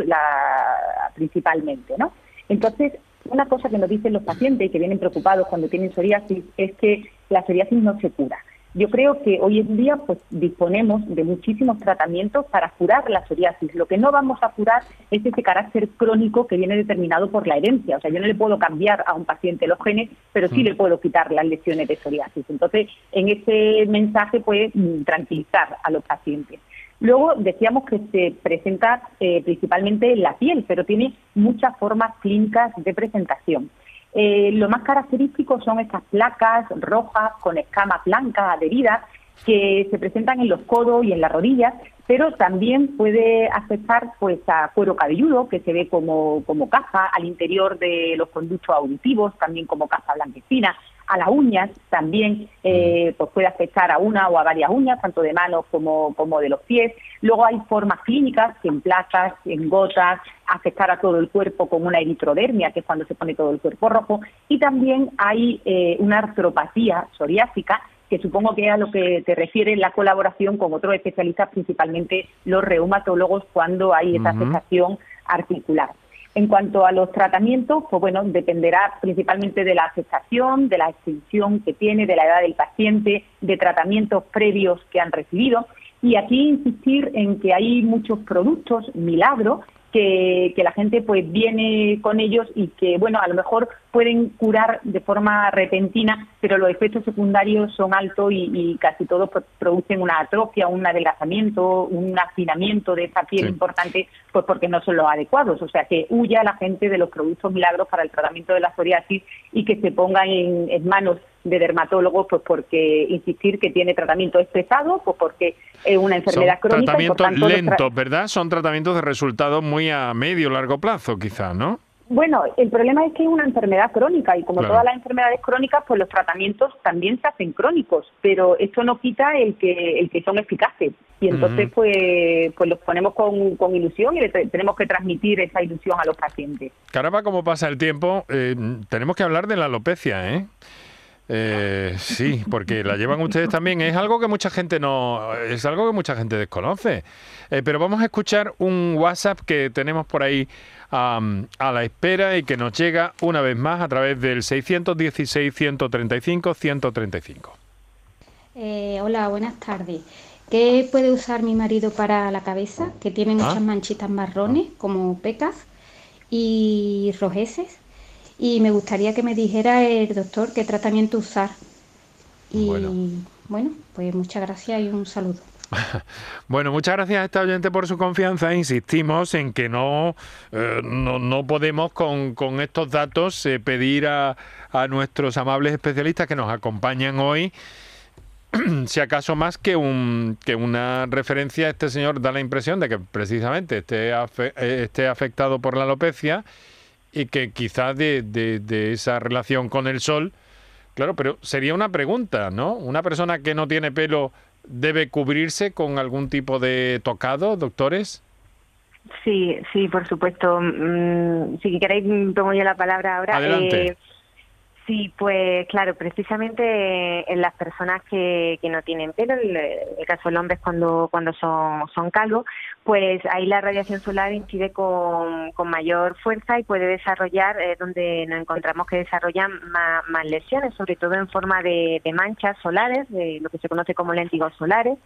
principalmente, ¿no? Entonces, una cosa que nos dicen los pacientes y que vienen preocupados cuando tienen psoriasis es que la psoriasis no se cura. Yo creo que hoy en día pues disponemos de muchísimos tratamientos para curar la psoriasis. Lo que no vamos a curar es ese carácter crónico que viene determinado por la herencia. O sea, yo no le puedo cambiar a un paciente los genes, pero sí mm. le puedo quitar las lesiones de psoriasis. Entonces, en ese mensaje puede tranquilizar a los pacientes. Luego decíamos que se presenta eh, principalmente en la piel, pero tiene muchas formas clínicas de presentación. Eh, lo más característico son estas placas rojas con escamas blancas adheridas que se presentan en los codos y en las rodillas, pero también puede afectar pues a cuero cabelludo, que se ve como, como caja al interior de los conductos auditivos, también como caja blanquecina, a las uñas también eh, pues puede afectar a una o a varias uñas, tanto de manos como, como de los pies. Luego hay formas clínicas que en placas, en gotas, afectar a todo el cuerpo con una eritrodermia, que es cuando se pone todo el cuerpo rojo. Y también hay eh, una artropatía psoriásica que supongo que es a lo que te refiere la colaboración con otros especialistas, principalmente los reumatólogos, cuando hay esa afectación articular. En cuanto a los tratamientos, pues bueno, dependerá principalmente de la afectación, de la extensión que tiene, de la edad del paciente, de tratamientos previos que han recibido. Y aquí insistir en que hay muchos productos milagros que, la gente pues viene con ellos y que, bueno, a lo mejor pueden curar de forma repentina, pero los efectos secundarios son altos y, casi todos producen una atrofia, un adelgazamiento, un afinamiento de esa piel importante, pues porque no son los adecuados. O sea, que huya la gente de los productos milagros para el tratamiento de la psoriasis y que se ponga en, en manos de dermatólogos, pues porque insistir que tiene tratamiento es pesado, pues porque es una enfermedad Son crónica. Tratamientos lentos, ¿verdad? Son tratamientos de resultados muy a medio largo plazo, quizás, ¿no? Bueno, el problema es que es una enfermedad crónica y como todas las enfermedades crónicas, pues los tratamientos también se hacen crónicos, pero esto no quita el que el que son eficaces y entonces pues pues los ponemos con, con ilusión y tenemos que transmitir esa ilusión a los pacientes. Caramba, como pasa el tiempo, eh, tenemos que hablar de la alopecia, ¿eh? Eh, sí, porque la llevan ustedes también. Es algo que mucha gente no, es algo que mucha gente desconoce. Eh, pero vamos a escuchar un WhatsApp que tenemos por ahí a la espera y que nos llega una vez más a través del 616 135 135. hola, buenas tardes. ¿Qué puede usar mi marido para la cabeza? Que tiene ah. muchas manchitas marrones, como pecas y rojeces y me gustaría que me dijera el doctor qué tratamiento usar. Y bueno, pues muchas gracias y un saludo. Bueno, muchas gracias a esta oyente por su confianza. Insistimos en que no, eh, no, podemos con, estos datos eh, pedir a, a, nuestros amables especialistas que nos acompañan hoy, si acaso más que, un, que una referencia, este señor da la impresión de que precisamente esté, eh, esté afectado por la alopecia y que quizás de, de, esa relación con el sol, claro, pero sería una pregunta, ¿no? ¿Una persona que no tiene pelo debe cubrirse con algún tipo de tocado, doctores? Sí, sí, por supuesto. Mm, si queréis, tomo yo la palabra ahora. Adelante. Eh, Sí, pues claro, precisamente en las personas que, que no tienen pelo, en el caso del hombre es cuando, cuando son, son calvos, pues ahí la radiación solar incide con, con mayor fuerza y puede desarrollar, eh, donde nos encontramos que desarrollan más, lesiones, sobre todo en forma de, de manchas solares, de lo que se conoce como léntigos solares,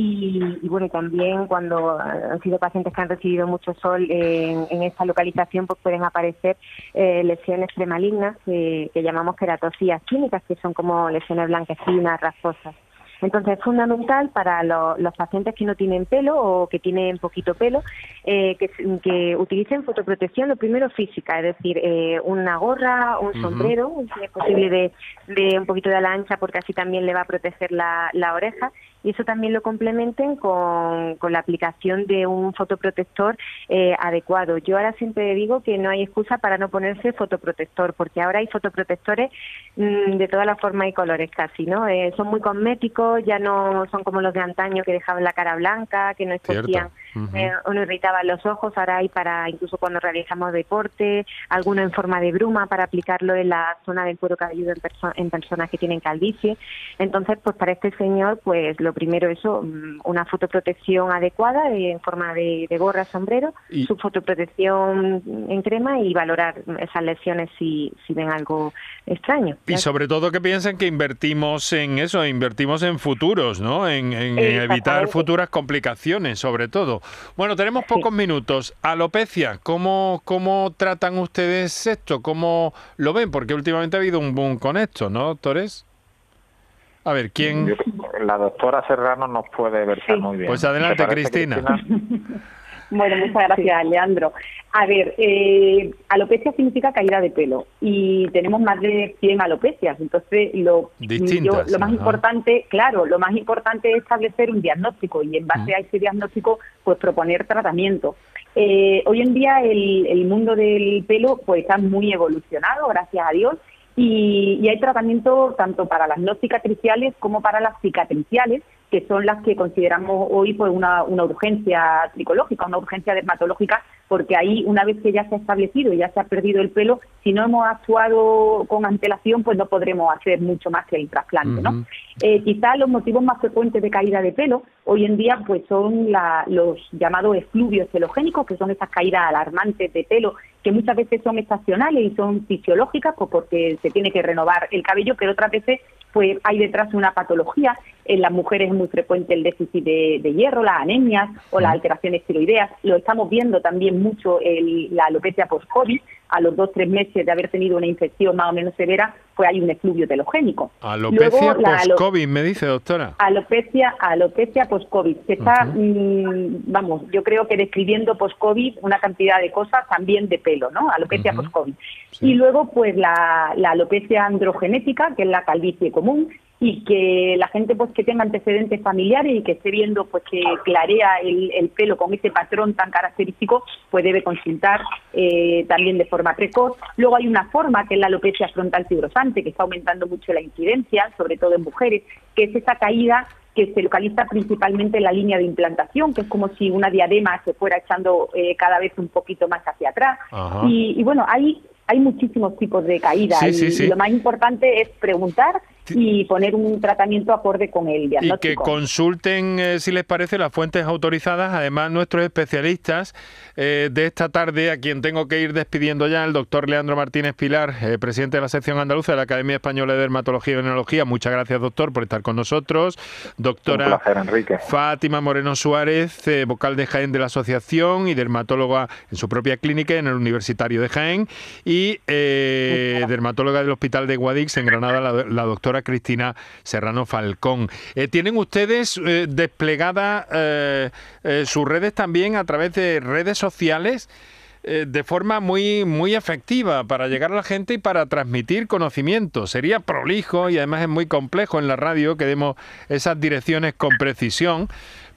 y, bueno, también cuando han sido pacientes que han recibido mucho sol en, en esta localización, pues pueden aparecer eh, lesiones premalignas que, que llamamos queratosías químicas, que son como lesiones blanquecinas, rasposas. Entonces es fundamental para los pacientes que no tienen pelo o que tienen poquito pelo eh, que, utilicen fotoprotección, lo primero física, es decir, eh, una gorra, un sombrero, si es posible de, de, un poquito de la ancha porque así también le va a proteger la, la oreja y eso también lo complementen con, con la aplicación de un fotoprotector eh, adecuado. Yo ahora siempre digo que no hay excusa para no ponerse fotoprotector, porque ahora hay fotoprotectores mm, de todas las formas y colores casi, ¿no? Eh, son muy cosméticos, ya no son como los de antaño que dejaban la cara blanca, que no escogían eh, o no irritaban los ojos, ahora hay para incluso cuando realizamos deporte, alguno en forma de bruma para aplicarlo en la zona del cuero cabelludo en, en personas que tienen calvicie. Entonces, pues para este señor, pues lo primero eso, mm, una fotoprotección adecuada en forma de, gorra, sombrero, su fotoprotección en crema y valorar esas lesiones si, si ven algo extraño. Y sobre todo que piensen que invertimos en eso, invertimos en futuros, ¿no? En, evitar futuras complicaciones, sobre todo. Bueno, tenemos pocos minutos. Alopecia, ¿cómo, ¿cómo tratan ustedes esto? ¿Cómo lo ven? Porque últimamente ha habido un boom con esto, ¿no, doctores? A ver, ¿quién...? La doctora Serrano nos puede versar muy bien. Pues adelante, Cristina? Bueno, muchas gracias, Leandro. A ver, eh, alopecia significa caída de pelo y tenemos más de 100 alopecias. Entonces, lo, lo más importante, claro, lo más importante es establecer un diagnóstico y en base a ese diagnóstico, pues proponer tratamiento. Eh, hoy en día el, el mundo del pelo pues está muy evolucionado, gracias a Dios, Y, y hay tratamiento tanto para las no cicatriciales como para las cicatriciales, que son las que consideramos hoy pues una, una urgencia tricológica, una urgencia dermatológica, porque ahí una vez que ya se ha establecido y ya se ha perdido el pelo, si no hemos actuado con antelación, pues no podremos hacer mucho más que el trasplante, ¿no? Eh, quizá los motivos más frecuentes de caída de pelo hoy en día pues son la, los llamados efluvios celogénicos, que son esas caídas alarmantes de pelo que muchas veces son estacionales y son fisiológicas, pues porque se tiene que renovar el cabello, pero otras veces pues hay detrás una patología. En las mujeres es muy frecuente el déficit de, hierro, las anemias o las alteraciones tiroideas. Lo estamos viendo también mucho el, la alopecia post-COVID. A los dos tres meses de haber tenido una infección más o menos severa, pues hay un efluvio telogénico. Alopecia post-COVID, me dice, doctora. Alopecia, alopecia post-COVID. Se está, mm, vamos, yo creo que describiendo post-COVID una cantidad de cosas también de pelo, ¿no? Alopecia post-COVID. Y luego, pues la, la alopecia androgenética, que es la calvicie común, y que la gente pues que tenga antecedentes familiares y que esté viendo pues que clarea el, pelo con ese patrón tan característico pues debe consultar eh, también de forma precoz. Luego hay una forma que es la alopecia frontal fibrosante que está aumentando mucho la incidencia sobre todo en mujeres que es esa caída que se localiza principalmente en la línea de implantación, que es como si una diadema se fuera echando eh, cada vez un poquito más hacia atrás. Y, y, bueno, hay, hay muchísimos tipos de caída y, lo más importante es preguntar y poner un tratamiento acorde con el diagnóstico. Y que consulten, eh, si les parece, las fuentes autorizadas, además nuestros especialistas eh, de esta tarde, a quien tengo que ir despidiendo ya, el doctor Leandro Martínez Pilar, eh, presidente de la sección andaluza de la Academia Española de Dermatología y Venenología. Muchas gracias, doctor, por estar con nosotros. Doctora Fátima Moreno Suárez, vocal de Jaén de la Asociación y dermatóloga en su propia clínica en el Universitario de Jaén. Y dermatóloga del Hospital de Guadix en Granada, la doctora Cristina Serrano Falcón. Eh, ¿Tienen ustedes eh, desplegadas eh, sus redes también a través de redes sociales? de forma muy, muy efectiva para llegar a la gente y para transmitir conocimiento. Sería prolijo y además es muy complejo en la radio que demos esas direcciones con precisión,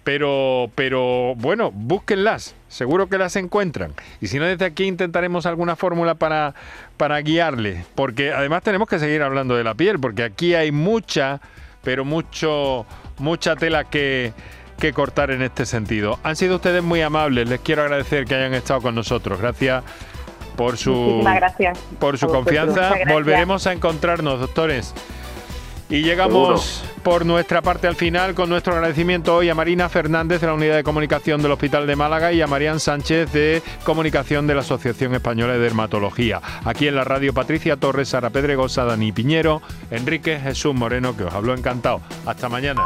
pero, pero bueno, búsquenlas, seguro que las encuentran. Y si no, desde aquí intentaremos alguna fórmula para, para guiarle, porque además tenemos que seguir hablando de la piel, porque aquí hay mucha, pero mucho, mucha tela que, que cortar en este sentido. Han sido ustedes muy amables, les quiero agradecer que hayan estado con nosotros. Gracias por su, gracias. Por su confianza. Volveremos a encontrarnos, doctores. Y llegamos por nuestra parte al final con nuestro agradecimiento hoy a Marina Fernández de la Unidad de Comunicación del Hospital de Málaga y a Marían Sánchez de Comunicación de la Asociación Española de Dermatología. Aquí en la radio Patricia Torres, Sara Pedregosa, Dani Piñero, Enrique Jesús Moreno, que os habló encantado. Hasta mañana.